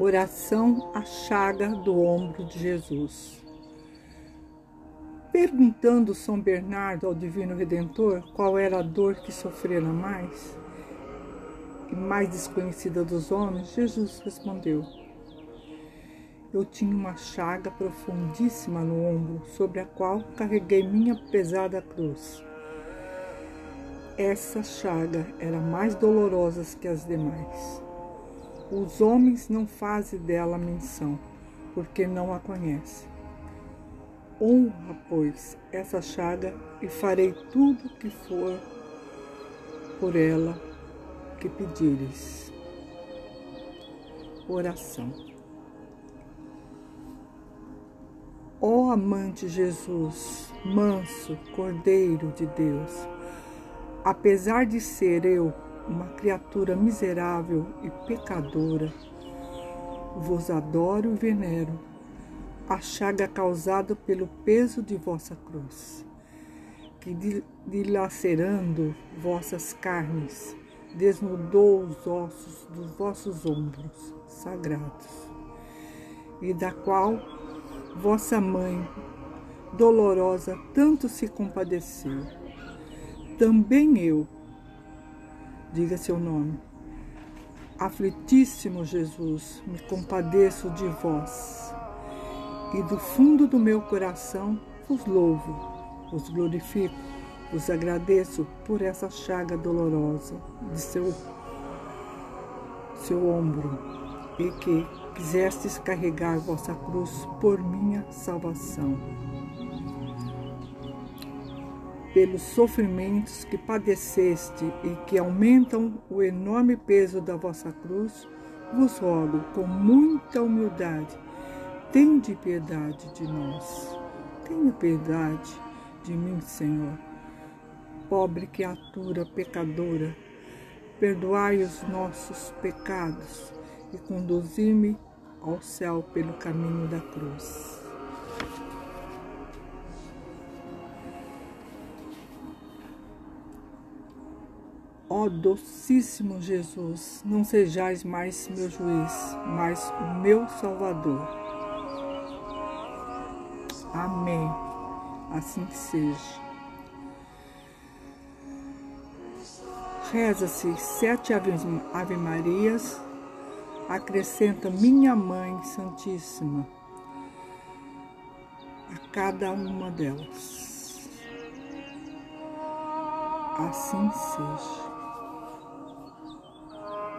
Oração à chaga do ombro de Jesus. Perguntando São Bernardo ao Divino Redentor qual era a dor que sofrera mais e mais desconhecida dos homens, Jesus respondeu: Eu tinha uma chaga profundíssima no ombro, sobre a qual carreguei minha pesada cruz. Essa chaga era mais dolorosa que as demais. Os homens não fazem dela menção, porque não a conhecem. Honra, pois, essa chaga e farei tudo o que for por ela que pedires. Oração. Ó amante Jesus, manso Cordeiro de Deus, apesar de ser eu uma criatura miserável e pecadora, vos adoro e venero, a chaga causada pelo peso de vossa cruz, que dilacerando vossas carnes, desnudou os ossos dos vossos ombros sagrados, e da qual vossa mãe, dolorosa, tanto se compadeceu. Também eu, diga seu nome. Aflitíssimo Jesus, me compadeço de vós, e do fundo do meu coração vos louvo, vos glorifico, vos agradeço por essa chaga dolorosa de seu, seu ombro, e que quisestes carregar vossa cruz por minha salvação pelos sofrimentos que padeceste e que aumentam o enorme peso da vossa cruz, vos rogo com muita humildade, tende piedade de nós. Tenha piedade de mim, Senhor. Pobre criatura pecadora, perdoai os nossos pecados e conduzi-me ao céu pelo caminho da cruz. Ó docíssimo Jesus, não sejais mais meu juiz, mas o meu Salvador. Amém. Assim que seja. Reza-se sete Ave Marias, acrescenta minha Mãe Santíssima a cada uma delas. Assim seja.